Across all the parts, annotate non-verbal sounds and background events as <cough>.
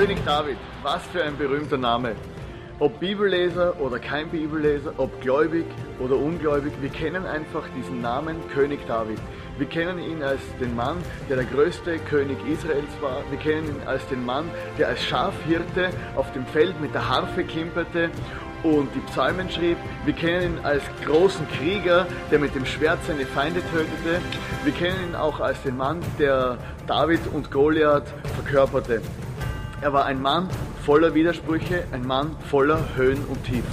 König David, was für ein berühmter Name. Ob Bibelleser oder kein Bibelleser, ob gläubig oder ungläubig, wir kennen einfach diesen Namen König David. Wir kennen ihn als den Mann, der der größte König Israels war. Wir kennen ihn als den Mann, der als Schafhirte auf dem Feld mit der Harfe klimperte und die Psalmen schrieb. Wir kennen ihn als großen Krieger, der mit dem Schwert seine Feinde tötete. Wir kennen ihn auch als den Mann, der David und Goliath verkörperte. Er war ein Mann voller Widersprüche, ein Mann voller Höhen und Tiefen.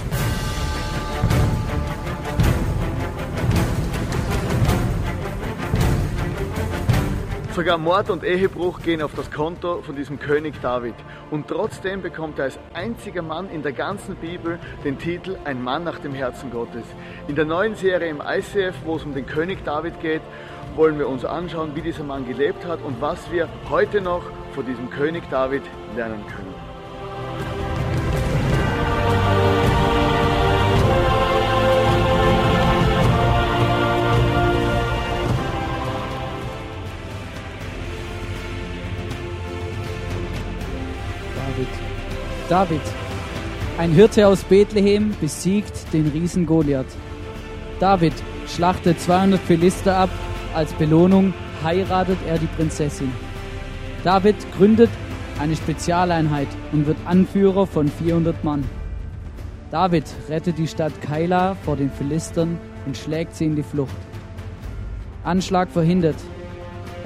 Sogar Mord und Ehebruch gehen auf das Konto von diesem König David. Und trotzdem bekommt er als einziger Mann in der ganzen Bibel den Titel Ein Mann nach dem Herzen Gottes. In der neuen Serie im ICF, wo es um den König David geht, wollen wir uns anschauen, wie dieser Mann gelebt hat und was wir heute noch von diesem König David lernen können. David. Ein Hirte aus Bethlehem besiegt den Riesen Goliath. David schlachtet 200 Philister ab. Als Belohnung heiratet er die Prinzessin. David gründet eine Spezialeinheit und wird Anführer von 400 Mann. David rettet die Stadt Kaila vor den Philistern und schlägt sie in die Flucht. Anschlag verhindert.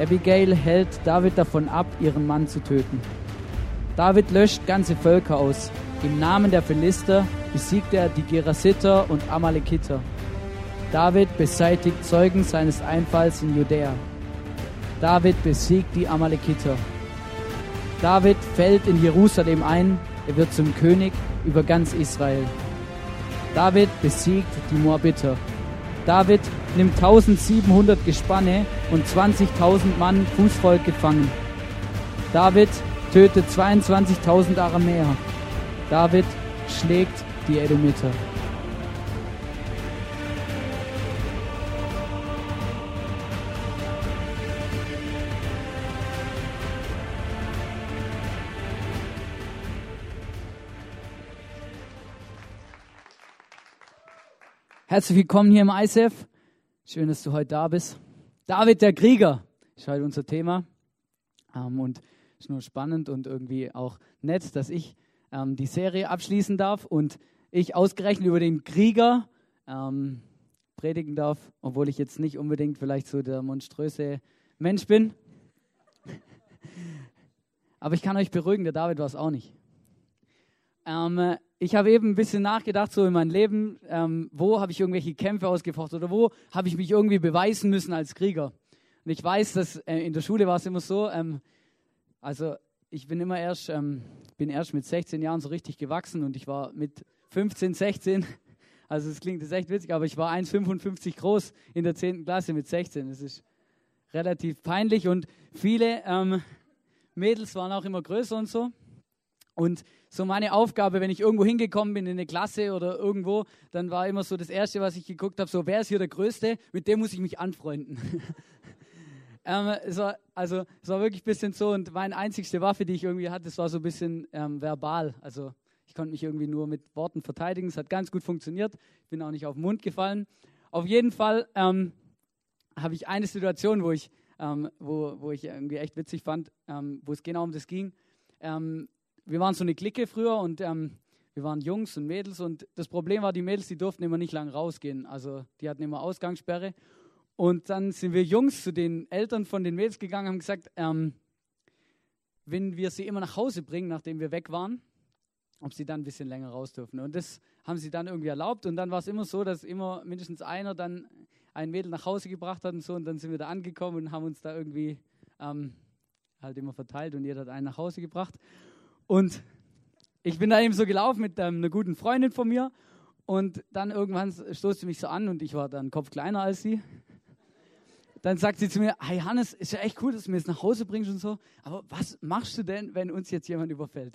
Abigail hält David davon ab, ihren Mann zu töten. David löscht ganze Völker aus. Im Namen der Philister besiegt er die Gerasiter und Amalekiter. David beseitigt Zeugen seines Einfalls in Judäa. David besiegt die Amalekiter. David fällt in Jerusalem ein, er wird zum König über ganz Israel. David besiegt die Moabiter. David nimmt 1700 Gespanne und 20.000 Mann Fußvolk gefangen. David tötet 22.000 Aramäer. David schlägt die Edomiter. Herzlich willkommen hier im ISF. Schön, dass du heute da bist. David der Krieger ist heute unser Thema. Ähm, und ist nur spannend und irgendwie auch nett, dass ich ähm, die Serie abschließen darf und ich ausgerechnet über den Krieger ähm, predigen darf, obwohl ich jetzt nicht unbedingt vielleicht so der monströse Mensch bin. <laughs> Aber ich kann euch beruhigen, der David war es auch nicht. Ähm, ich habe eben ein bisschen nachgedacht, so in meinem Leben, ähm, wo habe ich irgendwelche Kämpfe ausgefochten oder wo habe ich mich irgendwie beweisen müssen als Krieger. Und ich weiß, dass äh, in der Schule war es immer so, ähm, also ich bin immer erst, ähm, bin erst mit 16 Jahren so richtig gewachsen und ich war mit 15, 16, <laughs> also es klingt jetzt echt witzig, aber ich war 1,55 groß in der 10. Klasse mit 16. Das ist relativ peinlich und viele ähm, Mädels waren auch immer größer und so. Und so meine Aufgabe, wenn ich irgendwo hingekommen bin in eine Klasse oder irgendwo, dann war immer so das Erste, was ich geguckt habe, so wer ist hier der Größte, mit dem muss ich mich anfreunden. <laughs> Ähm, es war, also es war wirklich ein bisschen so und meine einzigste Waffe, die ich irgendwie hatte, das war so ein bisschen ähm, verbal. Also ich konnte mich irgendwie nur mit Worten verteidigen. Es hat ganz gut funktioniert. Ich bin auch nicht auf den Mund gefallen. Auf jeden Fall ähm, habe ich eine Situation, wo ich, ähm, wo, wo ich irgendwie echt witzig fand, ähm, wo es genau um das ging. Ähm, wir waren so eine Clique früher und wir waren Jungs und Mädels und das Problem war, die Mädels, die durften immer nicht lang rausgehen. Also die hatten immer Ausgangssperre und dann sind wir Jungs zu den Eltern von den Mädels gegangen und haben gesagt, ähm, wenn wir sie immer nach Hause bringen, nachdem wir weg waren, ob sie dann ein bisschen länger raus dürfen. Und das haben sie dann irgendwie erlaubt. Und dann war es immer so, dass immer mindestens einer dann ein Mädel nach Hause gebracht hat und so. Und dann sind wir da angekommen und haben uns da irgendwie ähm, halt immer verteilt und jeder hat einen nach Hause gebracht. Und ich bin da eben so gelaufen mit ähm, einer guten Freundin von mir. Und dann irgendwann stoßt sie mich so an und ich war dann Kopf kleiner als sie dann sagt sie zu mir, hey Hannes, ist ja echt cool, dass du mir jetzt nach Hause bringst und so, aber was machst du denn, wenn uns jetzt jemand überfällt?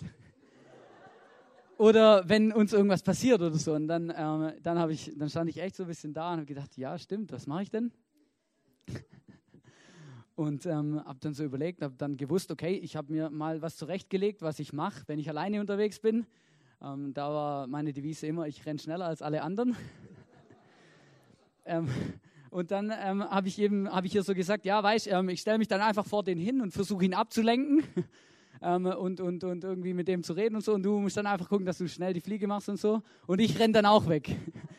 oder wenn uns irgendwas passiert oder so. Und dann, ähm, dann, ich, dann stand ich echt so ein bisschen da und habe gedacht, ja, stimmt, was mache ich denn? Und ähm, habe dann so überlegt, habe dann gewusst, okay, ich habe mir mal was zurechtgelegt, was ich mache, wenn ich alleine unterwegs bin. Ähm, da war meine Devise immer, ich renne schneller als alle anderen. <laughs> ähm, und dann ähm, habe ich eben, habe ich hier so gesagt, ja, weißt, ähm, ich stelle mich dann einfach vor den hin und versuche ihn abzulenken <laughs> ähm, und, und, und irgendwie mit dem zu reden und so. Und du musst dann einfach gucken, dass du schnell die Fliege machst und so. Und ich renne dann auch weg.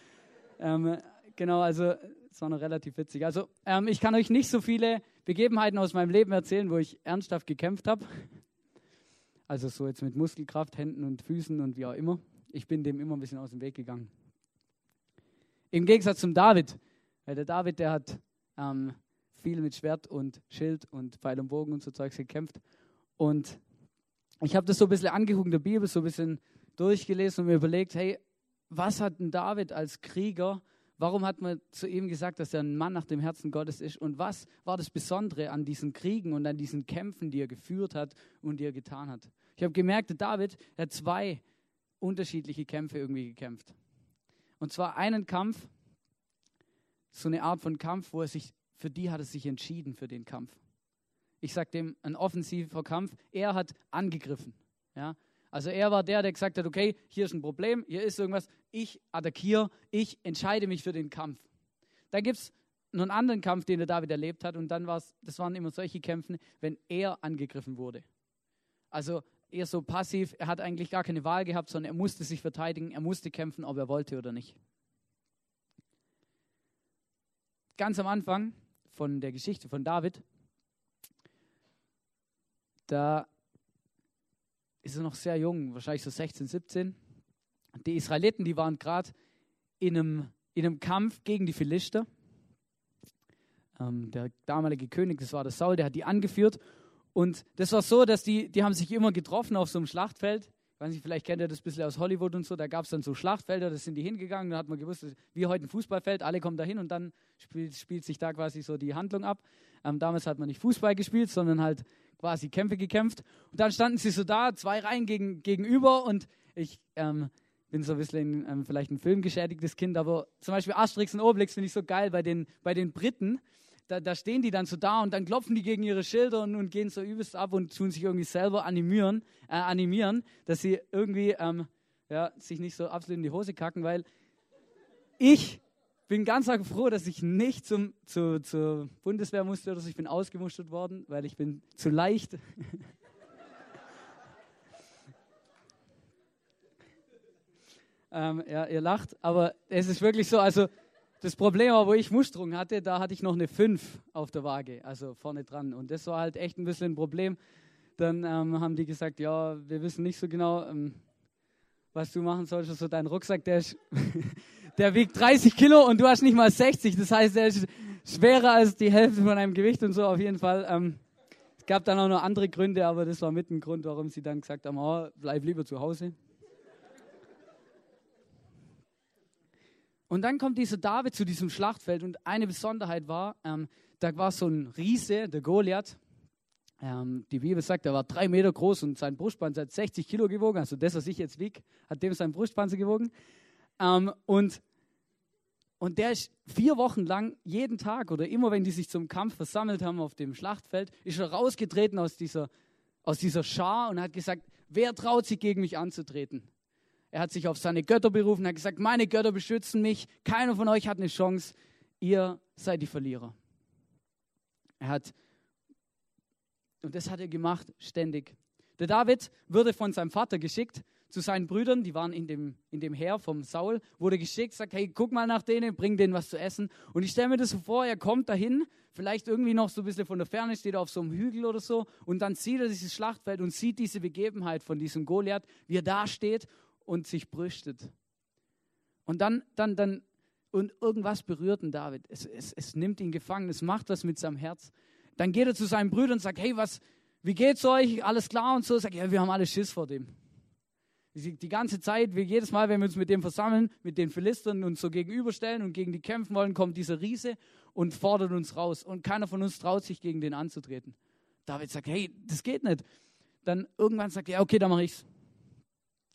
<laughs> ähm, genau, also es war noch relativ witzig. Also ähm, ich kann euch nicht so viele Begebenheiten aus meinem Leben erzählen, wo ich ernsthaft gekämpft habe. Also so jetzt mit Muskelkraft, Händen und Füßen und wie auch immer. Ich bin dem immer ein bisschen aus dem Weg gegangen. Im Gegensatz zum David. Weil der David, der hat ähm, viel mit Schwert und Schild und Pfeil und Bogen und so Zeugs gekämpft. Und ich habe das so ein bisschen angeguckt in der Bibel, so ein bisschen durchgelesen und mir überlegt, hey, was hat ein David als Krieger, warum hat man zu ihm gesagt, dass er ein Mann nach dem Herzen Gottes ist und was war das Besondere an diesen Kriegen und an diesen Kämpfen, die er geführt hat und die er getan hat. Ich habe gemerkt, David hat zwei unterschiedliche Kämpfe irgendwie gekämpft. Und zwar einen Kampf, so eine Art von Kampf, wo er sich, für die hat er sich entschieden, für den Kampf ich sage dem, ein offensiver Kampf. Er hat angegriffen. Ja? Also er war der, der gesagt hat, okay, hier ist ein Problem, hier ist irgendwas, ich attackiere, ich entscheide mich für den Kampf. Dann gibt es noch einen anderen Kampf, den der David erlebt hat und dann war es, das waren immer solche Kämpfe, wenn er angegriffen wurde. Also eher so passiv, er hat eigentlich gar keine Wahl gehabt, sondern er musste sich verteidigen, er musste kämpfen, ob er wollte oder nicht. Ganz am Anfang von der Geschichte von David da ist er noch sehr jung, wahrscheinlich so 16, 17. Die Israeliten, die waren gerade in einem, in einem Kampf gegen die Philister. Ähm, der damalige König, das war der Saul, der hat die angeführt. Und das war so, dass die, die haben sich immer getroffen auf so einem Schlachtfeld. Ich weiß nicht, vielleicht kennt ihr das ein bisschen aus Hollywood und so. Da gab es dann so Schlachtfelder, da sind die hingegangen. Da hat man gewusst, wie heute ein Fußballfeld, alle kommen da hin und dann spielt, spielt sich da quasi so die Handlung ab. Ähm, damals hat man nicht Fußball gespielt, sondern halt quasi Kämpfe gekämpft. Und dann standen sie so da, zwei Reihen gegen, gegenüber und ich ähm, bin so ein bisschen ähm, vielleicht ein filmgeschädigtes Kind, aber zum Beispiel Asterix und Obelix finde ich so geil bei den, bei den Briten. Da, da, stehen die dann so da und dann klopfen die gegen ihre Schilder und, und gehen so übelst ab und tun sich irgendwie selber animieren, äh, animieren dass sie irgendwie ähm, ja, sich nicht so absolut in die Hose kacken, weil ich bin ganz froh, dass ich nicht zum, zu, zur Bundeswehr musste oder so. Ich bin ausgemustert worden, weil ich bin zu leicht. <laughs> ähm, ja, ihr lacht, aber es ist wirklich so, also das Problem war, wo ich Musterung hatte, da hatte ich noch eine 5 auf der Waage, also vorne dran. Und das war halt echt ein bisschen ein Problem. Dann ähm, haben die gesagt, ja, wir wissen nicht so genau, ähm, was du machen sollst. Also dein Rucksack, der ist <laughs> der wiegt 30 Kilo und du hast nicht mal 60. Das heißt, er ist schwerer als die Hälfte von einem Gewicht und so auf jeden Fall. Ähm, es gab dann auch noch andere Gründe, aber das war mit ein Grund, warum sie dann gesagt haben, oh, bleib lieber zu Hause. Und dann kommt dieser David zu diesem Schlachtfeld und eine Besonderheit war, ähm, da war so ein Riese, der Goliath. Ähm, die Bibel sagt, er war drei Meter groß und sein Brustpanzer hat 60 Kilo gewogen. Also das, was ich jetzt wiege, hat dem sein Brustpanzer gewogen. Ähm, und und der ist vier Wochen lang, jeden Tag oder immer, wenn die sich zum Kampf versammelt haben auf dem Schlachtfeld, ist er rausgetreten aus dieser, aus dieser Schar und hat gesagt, wer traut sich gegen mich anzutreten? Er hat sich auf seine Götter berufen, hat gesagt, meine Götter beschützen mich, keiner von euch hat eine Chance, ihr seid die Verlierer. Er hat, und das hat er gemacht ständig. Der David wurde von seinem Vater geschickt, zu seinen Brüdern, die waren in dem, in dem Heer vom Saul, wurde geschickt, sagt, hey, guck mal nach denen, bring denen was zu essen. Und ich stelle mir das so vor, er kommt dahin, vielleicht irgendwie noch so ein bisschen von der Ferne, steht er auf so einem Hügel oder so, und dann sieht er dieses Schlachtfeld und sieht diese Begebenheit von diesem Goliath, wie er da steht und sich brüstet. Und dann, dann, dann, und irgendwas berührt ihn David. Es, es, es nimmt ihn gefangen, es macht was mit seinem Herz. Dann geht er zu seinen Brüdern und sagt, hey, was, wie geht's euch? Alles klar und so. Sagt, ja, wir haben alle Schiss vor dem. Die ganze Zeit, jedes Mal, wenn wir uns mit dem versammeln, mit den Philistern uns so gegenüberstellen und gegen die kämpfen wollen, kommt dieser Riese und fordert uns raus. Und keiner von uns traut sich, gegen den anzutreten. David sagt, hey, das geht nicht. Dann irgendwann sagt er, okay, dann mache ich's.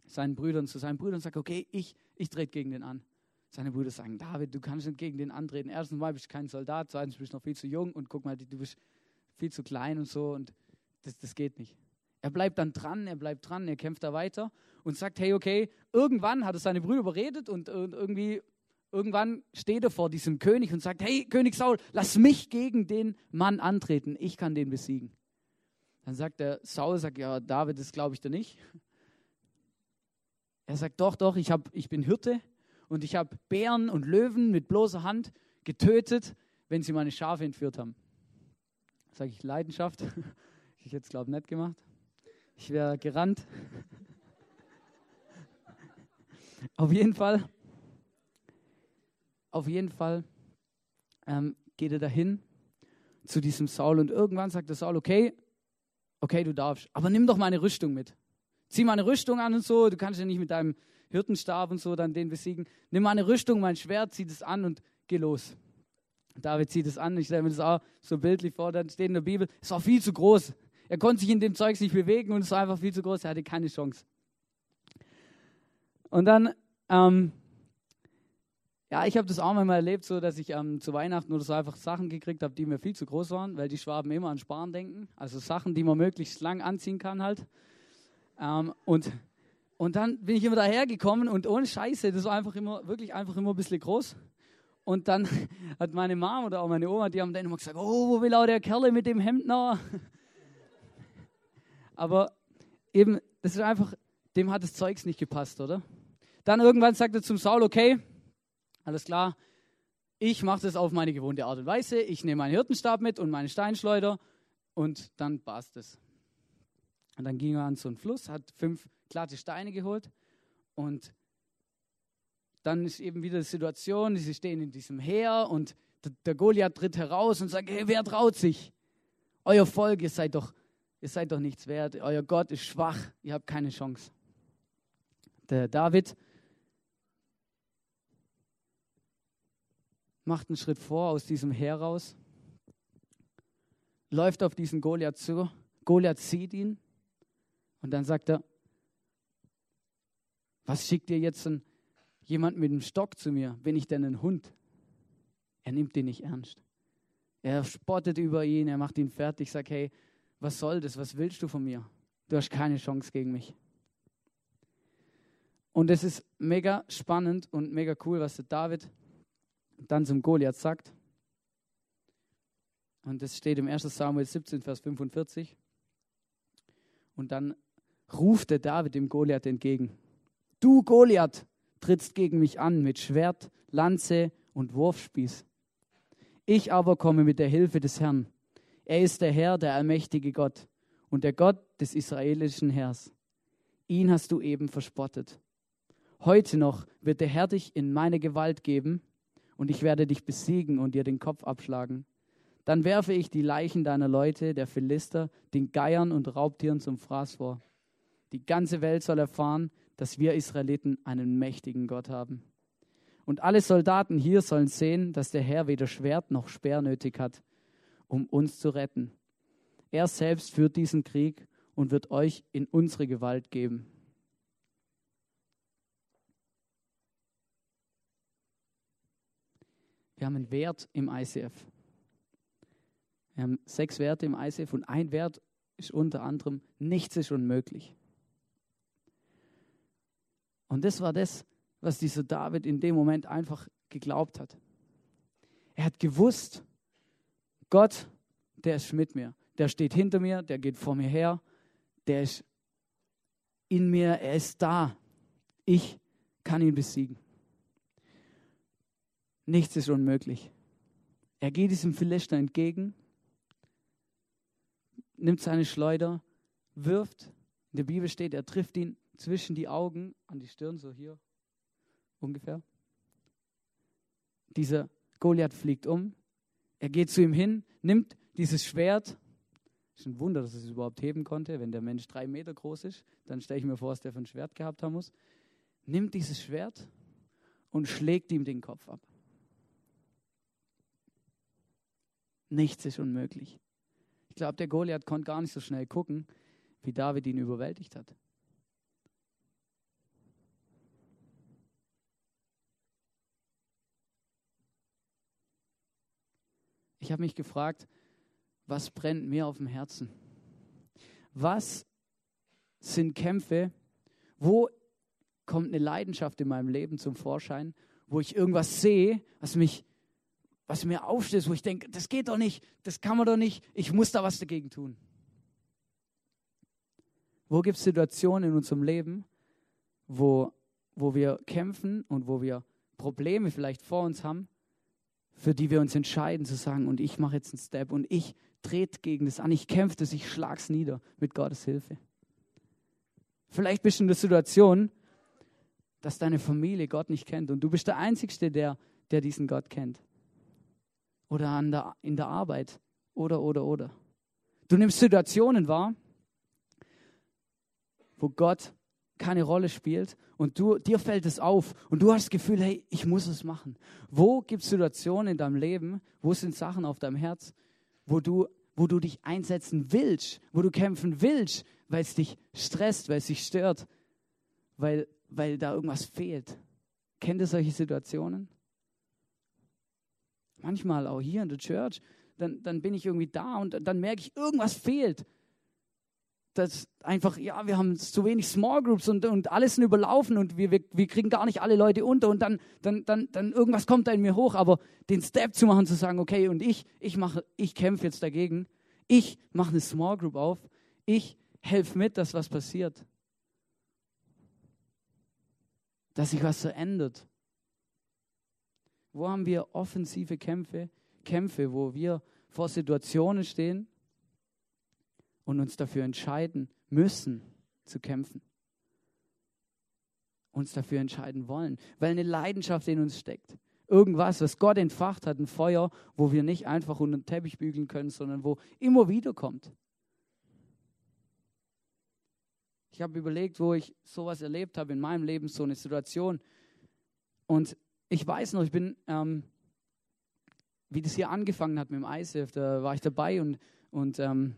Seinen Brüdern, zu seinen Brüdern sagt, okay, ich, ich trete gegen den an. Seine Brüder sagen, David, du kannst nicht gegen den antreten. Erstens mal bist du kein Soldat, zweitens bist du noch viel zu jung und guck mal, du bist viel zu klein und so und das, das geht nicht. Er bleibt dann dran, er bleibt dran, er kämpft da weiter und sagt, hey, okay, irgendwann hat er seine Brüder überredet und, und irgendwie, irgendwann steht er vor diesem König und sagt, hey, König Saul, lass mich gegen den Mann antreten, ich kann den besiegen. Dann sagt der Saul, sagt, ja, David, das glaube ich dir nicht. Er sagt, doch, doch, ich, hab, ich bin Hirte und ich habe Bären und Löwen mit bloßer Hand getötet, wenn sie meine Schafe entführt haben. Sage ich Leidenschaft? <laughs> Ich hätte es, glaube ich, nicht gemacht. Ich wäre gerannt. Auf jeden Fall, auf jeden Fall ähm, geht er dahin zu diesem Saul und irgendwann sagt der Saul, okay, okay, du darfst, aber nimm doch meine Rüstung mit. Zieh meine Rüstung an und so, du kannst ja nicht mit deinem Hirtenstab und so dann den besiegen. Nimm meine Rüstung, mein Schwert, zieh das an und geh los. David zieht es an, ich stelle mir das auch so bildlich vor, dann steht in der Bibel, es war viel zu groß. Er konnte sich in dem Zeug nicht bewegen und es war einfach viel zu groß, er hatte keine Chance. Und dann, ähm, ja, ich habe das auch mal erlebt, so dass ich ähm, zu Weihnachten oder so einfach Sachen gekriegt habe, die mir viel zu groß waren, weil die Schwaben immer an Sparen denken. Also Sachen, die man möglichst lang anziehen kann halt. Ähm, und, und dann bin ich immer dahergekommen und ohne Scheiße, das war einfach immer, wirklich einfach immer ein bisschen groß. Und dann <laughs> hat meine Mom oder auch meine Oma, die haben dann immer gesagt, oh, wo will auch der Kerl mit dem Hemd noch? Aber eben, das ist einfach, dem hat das Zeugs nicht gepasst, oder? Dann irgendwann sagt er zum Saul, okay, alles klar, ich mache das auf meine gewohnte Art und Weise. Ich nehme meinen Hirtenstab mit und meine Steinschleuder und dann passt es. Und dann ging er an so einen Fluss, hat fünf glatte Steine geholt und dann ist eben wieder die Situation, sie stehen in diesem Heer und der Goliath tritt heraus und sagt, hey, wer traut sich? Euer Volk, ihr seid doch, ihr seid doch nichts wert, euer Gott ist schwach, ihr habt keine Chance. Der David macht einen Schritt vor aus diesem Heer raus, läuft auf diesen Goliath zu, Goliath sieht ihn und dann sagt er, was schickt ihr jetzt ein jemand mit einem Stock zu mir, bin ich denn ein Hund? Er nimmt ihn nicht ernst. Er spottet über ihn, er macht ihn fertig, sagt, hey, was soll das? Was willst du von mir? Du hast keine Chance gegen mich. Und es ist mega spannend und mega cool, was der David dann zum Goliath sagt. Und das steht im 1. Samuel 17, Vers 45. Und dann ruft der David dem Goliath entgegen. Du Goliath, trittst gegen mich an mit Schwert, Lanze und Wurfspieß. Ich aber komme mit der Hilfe des Herrn. Er ist der Herr, der allmächtige Gott und der Gott des israelischen Heers. Ihn hast du eben verspottet. Heute noch wird der Herr dich in meine Gewalt geben und ich werde dich besiegen und dir den Kopf abschlagen. Dann werfe ich die Leichen deiner Leute, der Philister, den Geiern und Raubtieren zum Fraß vor. Die ganze Welt soll erfahren, dass wir Israeliten einen mächtigen Gott haben. Und alle Soldaten hier sollen sehen, dass der Herr weder Schwert noch Speer nötig hat, um uns zu retten. Er selbst führt diesen Krieg und wird euch in unsere Gewalt geben. Wir haben einen Wert im ICF. Wir haben sechs Werte im ICF und ein Wert ist unter anderem, nichts ist unmöglich. Und das war das, was dieser David in dem Moment einfach geglaubt hat. Er hat gewusst, Gott, der ist mit mir. Der steht hinter mir, der geht vor mir her, der ist in mir, er ist da. Ich kann ihn besiegen. Nichts ist unmöglich. Er geht diesem Philister entgegen, nimmt seine Schleuder, wirft. In der Bibel steht, er trifft ihn zwischen die Augen an die Stirn, so hier ungefähr. Dieser Goliath fliegt um. Er geht zu ihm hin, nimmt dieses Schwert. Ist ein Wunder, dass er es überhaupt heben konnte. Wenn der Mensch drei Meter groß ist, dann stelle ich mir vor, dass der für ein Schwert gehabt haben muss. Nimmt dieses Schwert und schlägt ihm den Kopf ab. Nichts ist unmöglich. Ich glaube, der Goliath konnte gar nicht so schnell gucken, wie David ihn überwältigt hat. Ich habe mich gefragt, was brennt mir auf dem Herzen? Was sind Kämpfe? Wo kommt eine Leidenschaft in meinem Leben zum Vorschein, wo ich irgendwas sehe, was mich, was mir aufstößt, wo ich denke, das geht doch nicht, das kann man doch nicht, ich muss da was dagegen tun. Wo gibt es Situationen in unserem Leben, wo, wo wir kämpfen und wo wir Probleme vielleicht vor uns haben, für die wir uns entscheiden zu sagen, und ich mache jetzt einen Step und ich trete gegen das an, ich kämpfe das, ich schlage es nieder mit Gottes Hilfe. Vielleicht bist du in der Situation, dass deine Familie Gott nicht kennt und du bist der Einzige, der, der diesen Gott kennt. Oder an der, in der Arbeit. Oder, oder, oder. Du nimmst Situationen wahr, wo Gott keine Rolle spielt und du, dir fällt es auf und du hast das Gefühl, hey, ich muss es machen. Wo gibt es Situationen in deinem Leben, wo sind Sachen auf deinem Herz, wo du, wo du dich einsetzen willst, wo du kämpfen willst, weil es dich stresst, weil es dich stört, weil, weil da irgendwas fehlt. Kennt ihr solche Situationen? Manchmal auch hier in der Church, dann, dann bin ich irgendwie da und dann merke ich, irgendwas fehlt. Das einfach, ja, wir haben zu wenig Small Groups und, und alles sind überlaufen und wir, wir, wir kriegen gar nicht alle Leute unter und dann, dann, dann, dann irgendwas kommt da in mir hoch. Aber den Step zu machen, zu sagen, okay, und ich, ich ich kämpfe jetzt dagegen. Ich mache eine Small Group auf. Ich helfe mit, dass was passiert dass sich was verändert. Wo haben wir offensive Kämpfe? Kämpfe, wo wir vor Situationen stehen und uns dafür entscheiden müssen zu kämpfen. Uns dafür entscheiden wollen, weil eine Leidenschaft in uns steckt. Irgendwas, was Gott entfacht hat, ein Feuer, wo wir nicht einfach unter den Teppich bügeln können, sondern wo immer wieder kommt. Ich habe überlegt, wo ich sowas erlebt habe in meinem Leben, so eine Situation. Und ich weiß noch, ich bin, ähm, wie das hier angefangen hat mit dem ISF, da war ich dabei und, und ähm,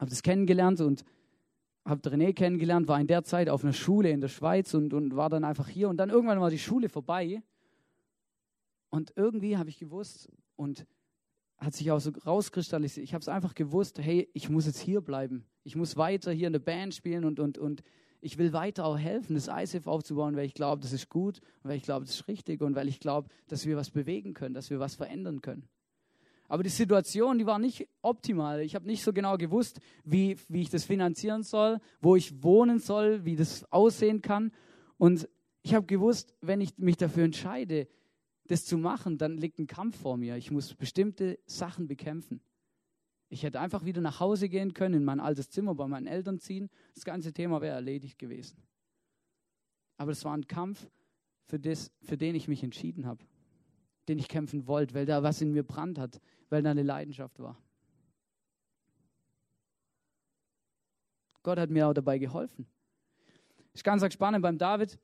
habe das kennengelernt und habe René kennengelernt, war in der Zeit auf einer Schule in der Schweiz und, und war dann einfach hier. Und dann irgendwann war die Schule vorbei. Und irgendwie habe ich gewusst und hat sich auch so rauskristallisiert. Ich habe es einfach gewusst, hey, ich muss jetzt hier bleiben. Ich muss weiter hier in der Band spielen und, und, und ich will weiter auch helfen, das ISF aufzubauen, weil ich glaube, das ist gut und weil ich glaube, das ist richtig und weil ich glaube, dass wir was bewegen können, dass wir was verändern können. Aber die Situation, die war nicht optimal. Ich habe nicht so genau gewusst, wie, wie ich das finanzieren soll, wo ich wohnen soll, wie das aussehen kann. Und ich habe gewusst, wenn ich mich dafür entscheide, das zu machen, dann liegt ein Kampf vor mir. Ich muss bestimmte Sachen bekämpfen. Ich hätte einfach wieder nach Hause gehen können, in mein altes Zimmer bei meinen Eltern ziehen. Das ganze Thema wäre erledigt gewesen. Aber es war ein Kampf, für, das, für den ich mich entschieden habe, den ich kämpfen wollte, weil da was in mir brannt hat, weil da eine Leidenschaft war. Gott hat mir auch dabei geholfen. Ist ganz spannend beim David.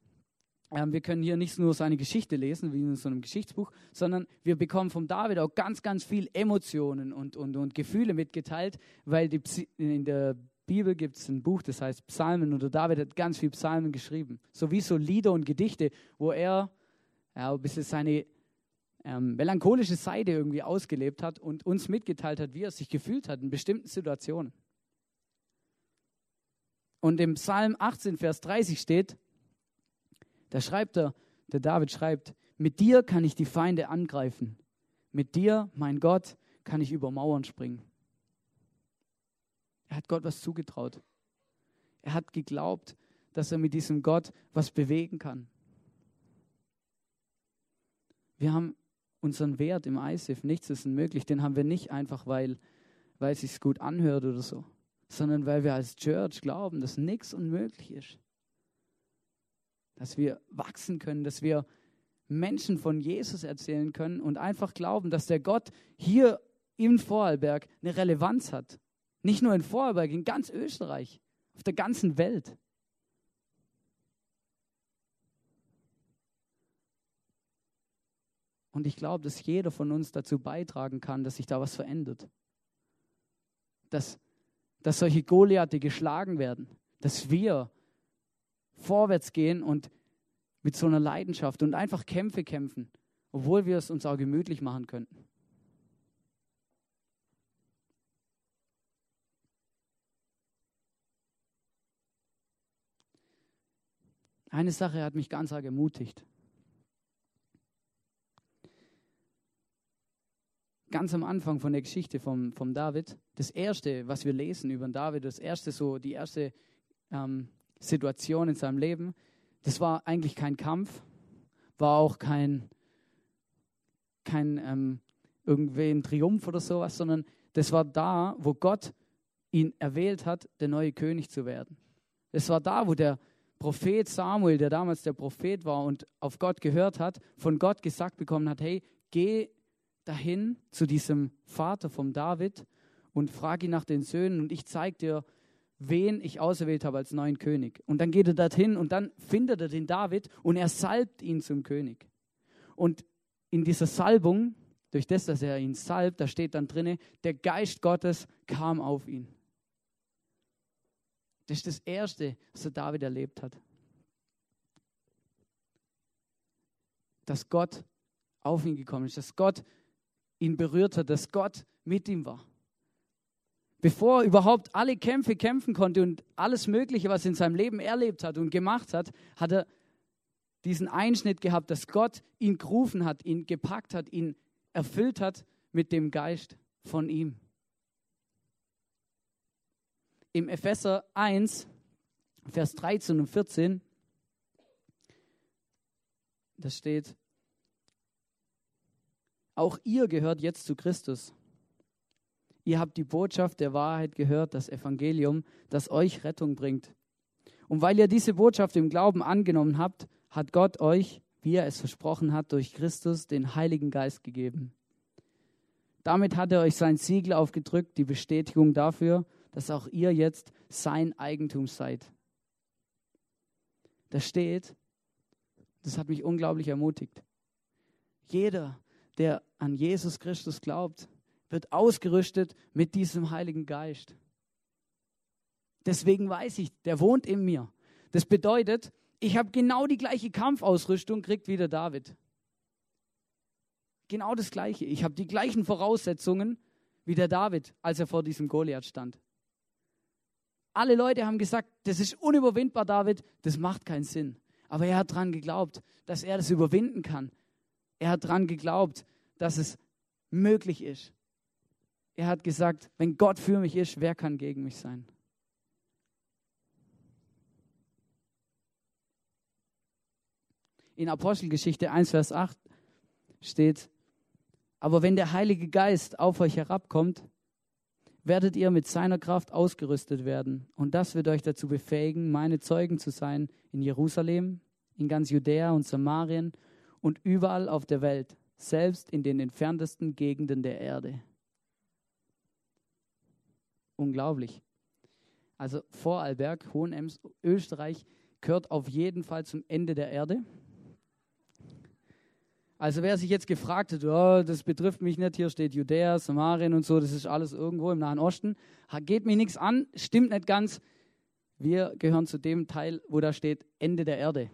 Ähm, wir können hier nicht nur seine Geschichte lesen, wie in so einem Geschichtsbuch, sondern wir bekommen vom David auch ganz, ganz viel Emotionen und, und, und Gefühle mitgeteilt, weil die, in der Bibel gibt es ein Buch, das heißt Psalmen, und der David hat ganz viel Psalmen geschrieben. Sowie so Lieder und Gedichte, wo er ja, ein bisschen seine ähm, melancholische Seite irgendwie ausgelebt hat und uns mitgeteilt hat, wie er sich gefühlt hat in bestimmten Situationen. Und im Psalm 18, Vers 30 steht, da schreibt er, der David schreibt, mit dir kann ich die Feinde angreifen. Mit dir, mein Gott, kann ich über Mauern springen. Er hat Gott was zugetraut. Er hat geglaubt, dass er mit diesem Gott was bewegen kann. Wir haben unseren Wert im ISIF, nichts ist unmöglich, den haben wir nicht einfach, weil, weil es sich gut anhört oder so, sondern weil wir als Church glauben, dass nichts unmöglich ist dass wir wachsen können, dass wir Menschen von Jesus erzählen können und einfach glauben, dass der Gott hier im Vorarlberg eine Relevanz hat. Nicht nur in Vorarlberg, in ganz Österreich, auf der ganzen Welt. Und ich glaube, dass jeder von uns dazu beitragen kann, dass sich da was verändert. Dass, dass solche Goliathe geschlagen werden. Dass wir vorwärts gehen und mit so einer Leidenschaft und einfach Kämpfe kämpfen, obwohl wir es uns auch gemütlich machen könnten. Eine Sache hat mich ganz arg ermutigt. Ganz am Anfang von der Geschichte vom, vom David, das erste, was wir lesen über David, das erste so, die erste ähm, Situation in seinem Leben, das war eigentlich kein Kampf, war auch kein, kein ähm, irgendwie ein Triumph oder sowas, sondern das war da, wo Gott ihn erwählt hat, der neue König zu werden. Das war da, wo der Prophet Samuel, der damals der Prophet war und auf Gott gehört hat, von Gott gesagt bekommen hat, hey, geh dahin zu diesem Vater vom David und frag ihn nach den Söhnen und ich zeige dir, wen ich auserwählt habe als neuen König. Und dann geht er dorthin und dann findet er den David und er salbt ihn zum König. Und in dieser Salbung, durch das, dass er ihn salbt, da steht dann drinne, der Geist Gottes kam auf ihn. Das ist das Erste, was der David erlebt hat. Dass Gott auf ihn gekommen ist, dass Gott ihn berührt hat, dass Gott mit ihm war. Bevor er überhaupt alle Kämpfe kämpfen konnte und alles Mögliche, was er in seinem Leben erlebt hat und gemacht hat, hat er diesen Einschnitt gehabt, dass Gott ihn gerufen hat, ihn gepackt hat, ihn erfüllt hat mit dem Geist von ihm. Im Epheser 1, Vers 13 und 14, da steht, auch ihr gehört jetzt zu Christus. Ihr habt die Botschaft der Wahrheit gehört, das Evangelium, das euch Rettung bringt. Und weil ihr diese Botschaft im Glauben angenommen habt, hat Gott euch, wie er es versprochen hat, durch Christus den Heiligen Geist gegeben. Damit hat er euch sein Siegel aufgedrückt, die Bestätigung dafür, dass auch ihr jetzt sein Eigentum seid. Da steht, das hat mich unglaublich ermutigt. Jeder, der an Jesus Christus glaubt, wird ausgerüstet mit diesem Heiligen Geist. Deswegen weiß ich, der wohnt in mir. Das bedeutet, ich habe genau die gleiche Kampfausrüstung, kriegt wieder David. Genau das gleiche. Ich habe die gleichen Voraussetzungen wie der David, als er vor diesem Goliath stand. Alle Leute haben gesagt, das ist unüberwindbar, David, das macht keinen Sinn. Aber er hat daran geglaubt, dass er das überwinden kann. Er hat daran geglaubt, dass es möglich ist. Er hat gesagt, wenn Gott für mich ist, wer kann gegen mich sein? In Apostelgeschichte 1, Vers 8 steht, aber wenn der Heilige Geist auf euch herabkommt, werdet ihr mit seiner Kraft ausgerüstet werden. Und das wird euch dazu befähigen, meine Zeugen zu sein in Jerusalem, in ganz Judäa und Samarien und überall auf der Welt, selbst in den entferntesten Gegenden der Erde. Unglaublich. Also Vorarlberg, Hohenems, Österreich gehört auf jeden Fall zum Ende der Erde. Also wer sich jetzt gefragt hat, oh, das betrifft mich nicht, hier steht Judäa, Samarien und so, das ist alles irgendwo im Nahen Osten, geht mir nichts an, stimmt nicht ganz. Wir gehören zu dem Teil, wo da steht Ende der Erde.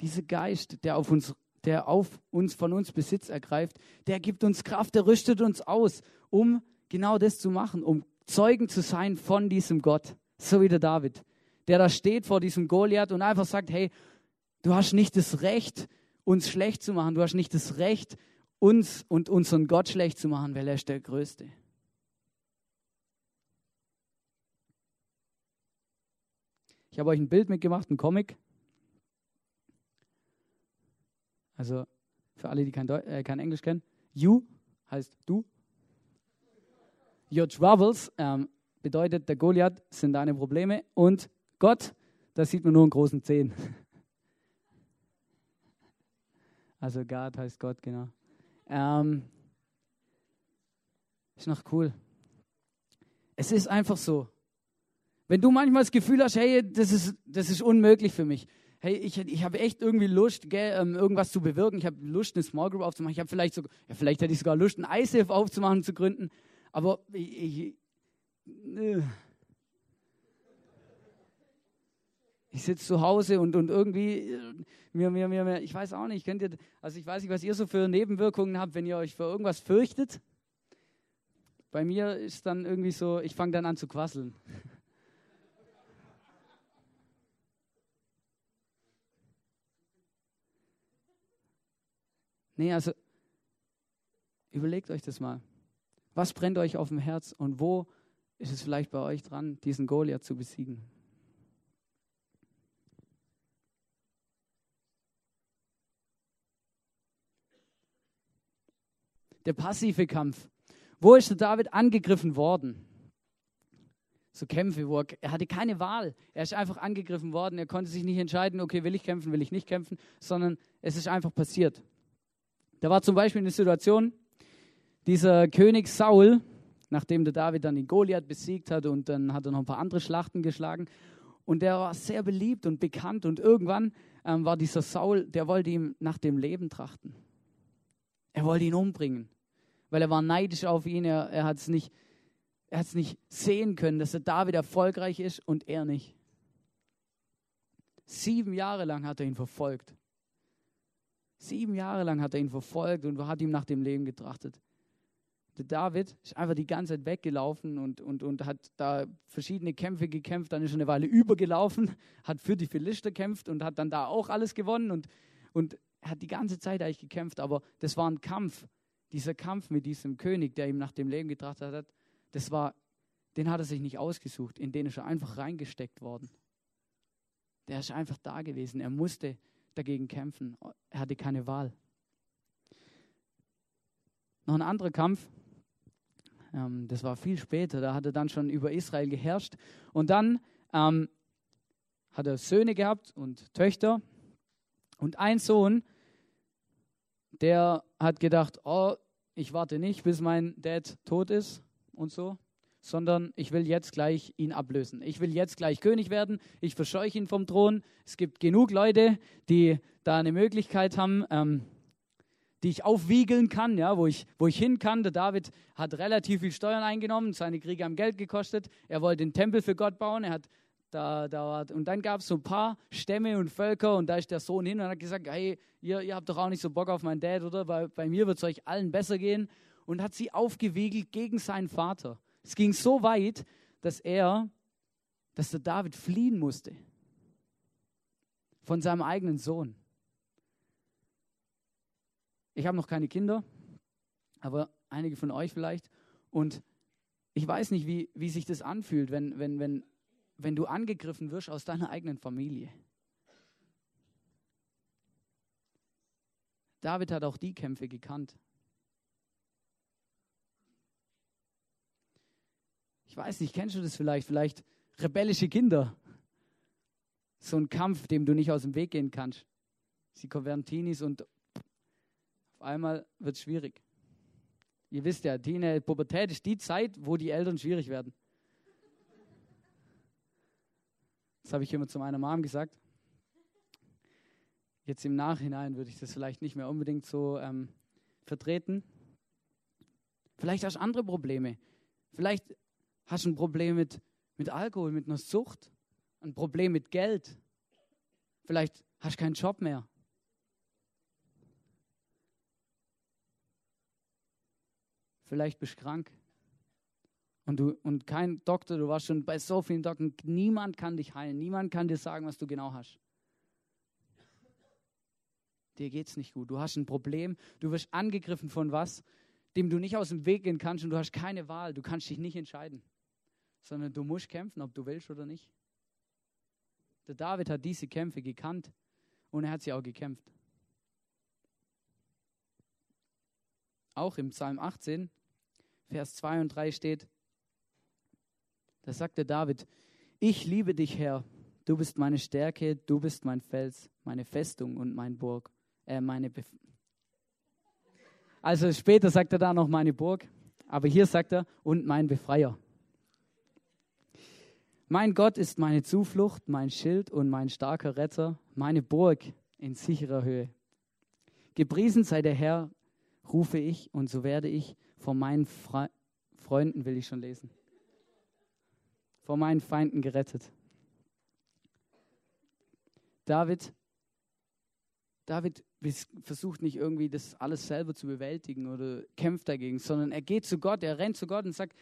Dieser Geist, der auf uns, der auf uns von uns Besitz ergreift, der gibt uns Kraft, der rüstet uns aus, um genau das zu machen, um Zeugen zu sein von diesem Gott, so wie der David der da steht vor diesem Goliath und einfach sagt, hey, du hast nicht das Recht, uns schlecht zu machen. Du hast nicht das Recht, uns und unseren Gott schlecht zu machen, weil er ist der Größte. Ich habe euch ein Bild mitgemacht, ein Comic. Also für alle, die kein, Deu äh, kein Englisch kennen. You heißt du. Your troubles ähm, bedeutet, der Goliath sind deine Probleme und Gott, da sieht man nur einen großen Zehn. <laughs> Also Gott heißt Gott, genau. Ähm, ist noch cool. Es ist einfach so. Wenn du manchmal das Gefühl hast, hey, das ist, das ist unmöglich für mich. Hey, ich, ich habe echt irgendwie Lust, gell, ähm, irgendwas zu bewirken. Ich habe Lust, eine Small Group aufzumachen. Ich habe vielleicht sogar, ja, vielleicht hätte ich sogar Lust, ein ISIF aufzumachen, zu gründen. Aber ich, ich, äh, ich sitze zu Hause und, und irgendwie, äh, mir, mir, mir, ich weiß auch nicht, könnt ihr, also ich weiß nicht, was ihr so für Nebenwirkungen habt, wenn ihr euch für irgendwas fürchtet. Bei mir ist dann irgendwie so, ich fange dann an zu quasseln. Nee, also überlegt euch das mal. Was brennt euch auf dem Herz und wo ist es vielleicht bei euch dran, diesen Goliath zu besiegen? Der passive Kampf. Wo ist der David angegriffen worden? So Kämpfe, wo er, er hatte keine Wahl. Er ist einfach angegriffen worden. Er konnte sich nicht entscheiden, okay, will ich kämpfen, will ich nicht kämpfen, sondern es ist einfach passiert. Da war zum Beispiel eine Situation, dieser König Saul, nachdem der David dann den Goliath besiegt hat und dann hat er noch ein paar andere Schlachten geschlagen. Und der war sehr beliebt und bekannt. Und irgendwann ähm, war dieser Saul, der wollte ihm nach dem Leben trachten. Er wollte ihn umbringen, weil er war neidisch auf ihn. Er, er hat es nicht, nicht sehen können, dass der David erfolgreich ist und er nicht. Sieben Jahre lang hat er ihn verfolgt. Sieben Jahre lang hat er ihn verfolgt und hat ihm nach dem Leben getrachtet. Der David ist einfach die ganze Zeit weggelaufen und, und, und hat da verschiedene Kämpfe gekämpft, dann ist er eine Weile <laughs> übergelaufen, hat für die Philister gekämpft und hat dann da auch alles gewonnen und, und hat die ganze Zeit eigentlich gekämpft, aber das war ein Kampf. Dieser Kampf mit diesem König, der ihm nach dem Leben getrachtet hat, das war, den hat er sich nicht ausgesucht, in den ist er einfach reingesteckt worden. Der ist einfach da gewesen. Er musste dagegen kämpfen. Er hatte keine Wahl. Noch ein anderer Kampf, ähm, das war viel später, da hat er dann schon über Israel geherrscht. Und dann ähm, hat er Söhne gehabt und Töchter. Und ein Sohn, der hat gedacht, oh, ich warte nicht, bis mein Dad tot ist und so sondern ich will jetzt gleich ihn ablösen. Ich will jetzt gleich König werden. Ich verscheuche ihn vom Thron. Es gibt genug Leute, die da eine Möglichkeit haben, ähm, die ich aufwiegeln kann, ja, wo ich, wo ich hin kann. Der David hat relativ viel Steuern eingenommen, seine Kriege haben Geld gekostet. Er wollte den Tempel für Gott bauen. Er hat da, da, und dann gab es so ein paar Stämme und Völker und da ist der Sohn hin und hat gesagt, hey, ihr, ihr habt doch auch nicht so Bock auf meinen Dad, oder? Bei, bei mir wird es euch allen besser gehen. Und hat sie aufgewiegelt gegen seinen Vater. Es ging so weit, dass er, dass der David fliehen musste von seinem eigenen Sohn. Ich habe noch keine Kinder, aber einige von euch vielleicht. Und ich weiß nicht, wie, wie sich das anfühlt, wenn, wenn, wenn, wenn du angegriffen wirst aus deiner eigenen Familie. David hat auch die Kämpfe gekannt. Ich weiß nicht, kennst du das vielleicht? Vielleicht rebellische Kinder. So ein Kampf, dem du nicht aus dem Weg gehen kannst. Sie werden Teenies und auf einmal wird es schwierig. Ihr wisst ja, Teenie, Pubertät ist die Zeit, wo die Eltern schwierig werden. Das habe ich immer zu meiner Mom gesagt. Jetzt im Nachhinein würde ich das vielleicht nicht mehr unbedingt so ähm, vertreten. Vielleicht hast du andere Probleme. Vielleicht Hast du ein Problem mit, mit Alkohol, mit einer Sucht? Ein Problem mit Geld? Vielleicht hast du keinen Job mehr. Vielleicht bist du krank. Und, du, und kein Doktor, du warst schon bei so vielen Doktoren, niemand kann dich heilen, niemand kann dir sagen, was du genau hast. Dir geht es nicht gut, du hast ein Problem, du wirst angegriffen von was, dem du nicht aus dem Weg gehen kannst und du hast keine Wahl, du kannst dich nicht entscheiden sondern du musst kämpfen, ob du willst oder nicht. Der David hat diese Kämpfe gekannt und er hat sie auch gekämpft. Auch im Psalm 18, Vers 2 und 3 steht, da sagte David, ich liebe dich, Herr, du bist meine Stärke, du bist mein Fels, meine Festung und mein Burg, äh, meine Bef also später sagt er da noch meine Burg, aber hier sagt er und mein Befreier. Mein Gott ist meine Zuflucht, mein Schild und mein starker Retter, meine Burg in sicherer Höhe. Gepriesen sei der Herr, rufe ich, und so werde ich vor meinen Fre Freunden, will ich schon lesen, vor meinen Feinden gerettet. David, David versucht nicht irgendwie das alles selber zu bewältigen oder kämpft dagegen, sondern er geht zu Gott, er rennt zu Gott und sagt,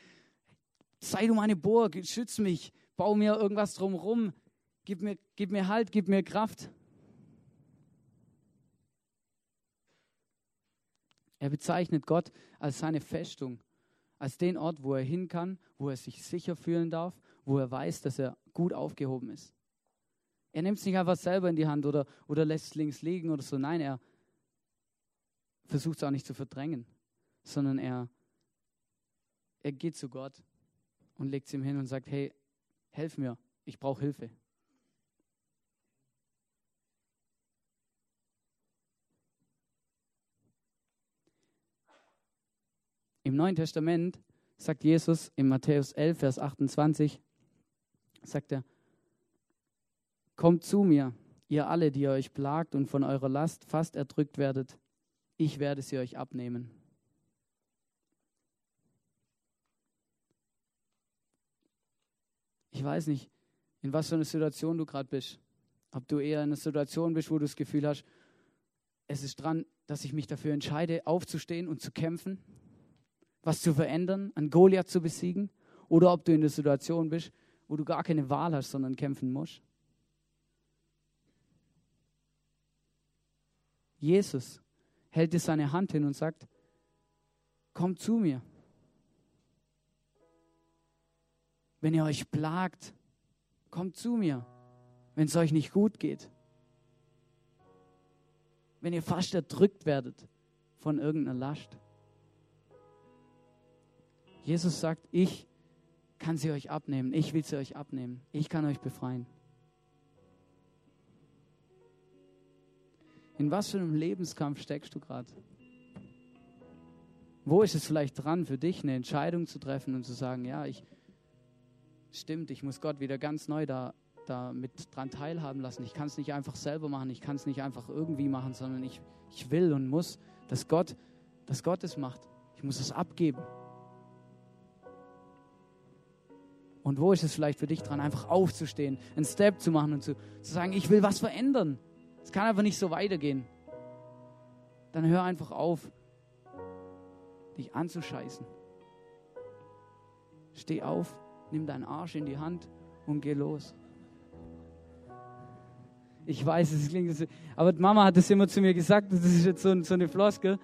sei du meine Burg, schütz mich, bau mir irgendwas drumherum, gib mir, gib mir Halt, gib mir Kraft. Er bezeichnet Gott als seine Festung, als den Ort, wo er hin kann, wo er sich sicher fühlen darf, wo er weiß, dass er gut aufgehoben ist. Er nimmt es nicht einfach selber in die Hand oder, oder lässt es links liegen oder so. Nein, er versucht es auch nicht zu verdrängen, sondern er, er geht zu Gott und legt es ihm hin und sagt, hey, helf mir, ich brauche Hilfe. Im Neuen Testament sagt Jesus in Matthäus 11, Vers 28, sagt er, Kommt zu mir, ihr alle, die ihr euch plagt und von eurer Last fast erdrückt werdet, ich werde sie euch abnehmen. Ich weiß nicht, in was für einer Situation du gerade bist. Ob du eher in einer Situation bist, wo du das Gefühl hast, es ist dran, dass ich mich dafür entscheide, aufzustehen und zu kämpfen was zu verändern, einen Goliath zu besiegen, oder ob du in der Situation bist, wo du gar keine Wahl hast, sondern kämpfen musst. Jesus hält dir seine Hand hin und sagt, kommt zu mir. Wenn ihr euch plagt, kommt zu mir, wenn es euch nicht gut geht. Wenn ihr fast erdrückt werdet von irgendeiner Last. Jesus sagt, ich kann sie euch abnehmen. Ich will sie euch abnehmen. Ich kann euch befreien. In was für einem Lebenskampf steckst du gerade? Wo ist es vielleicht dran für dich, eine Entscheidung zu treffen und zu sagen, ja, ich stimmt, ich muss Gott wieder ganz neu da, da mit dran teilhaben lassen. Ich kann es nicht einfach selber machen, ich kann es nicht einfach irgendwie machen, sondern ich, ich will und muss, dass Gott, dass Gott es macht. Ich muss es abgeben. Und wo ist es vielleicht für dich dran, einfach aufzustehen, einen Step zu machen und zu, zu sagen, ich will was verändern. Es kann einfach nicht so weitergehen. Dann hör einfach auf, dich anzuscheißen. Steh auf, nimm deinen Arsch in die Hand und geh los. Ich weiß, es klingt so, aber Mama hat das immer zu mir gesagt, das ist jetzt so, so eine Floskel.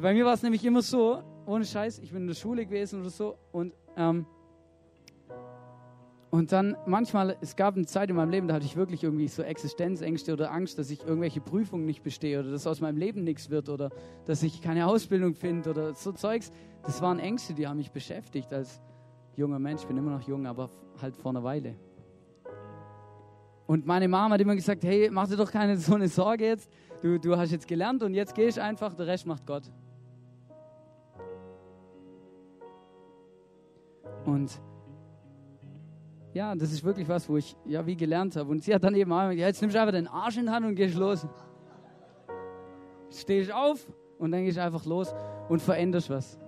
Bei mir war es nämlich immer so, ohne Scheiß, ich bin in der Schule gewesen oder so und ähm, und dann manchmal, es gab eine Zeit in meinem Leben, da hatte ich wirklich irgendwie so Existenzängste oder Angst, dass ich irgendwelche Prüfungen nicht bestehe oder dass aus meinem Leben nichts wird oder dass ich keine Ausbildung finde oder so Zeugs. Das waren Ängste, die haben mich beschäftigt als junger Mensch. Ich bin immer noch jung, aber halt vor einer Weile. Und meine Mama hat immer gesagt, hey, mach dir doch keine <laughs> so eine Sorge jetzt. Du, du hast jetzt gelernt und jetzt gehst einfach, der Rest macht Gott. Und ja, das ist wirklich was, wo ich ja wie gelernt habe. Und sie hat dann eben auch, ja, jetzt nimmst du einfach den Arsch in die Hand und gehst los. Stehst auf und dann gehst du einfach los und veränderst was.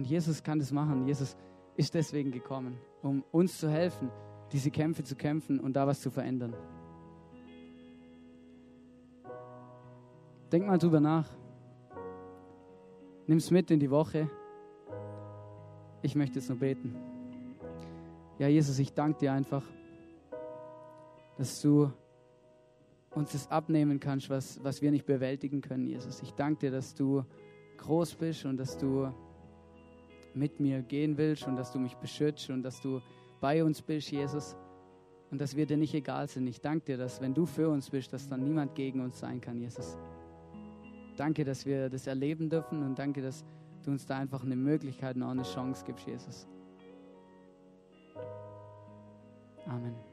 Und Jesus kann das machen. Jesus ist deswegen gekommen, um uns zu helfen, diese Kämpfe zu kämpfen und da was zu verändern. Denk mal drüber nach. Nimm es mit in die Woche. Ich möchte jetzt nur beten. Ja, Jesus, ich danke dir einfach, dass du uns das abnehmen kannst, was, was wir nicht bewältigen können, Jesus. Ich danke dir, dass du groß bist und dass du mit mir gehen willst und dass du mich beschützt und dass du bei uns bist, Jesus. Und dass wir dir nicht egal sind. Ich danke dir, dass wenn du für uns bist, dass dann niemand gegen uns sein kann, Jesus. Danke, dass wir das erleben dürfen und danke, dass du uns da einfach eine Möglichkeit und auch eine Chance gibst, Jesus. Amen.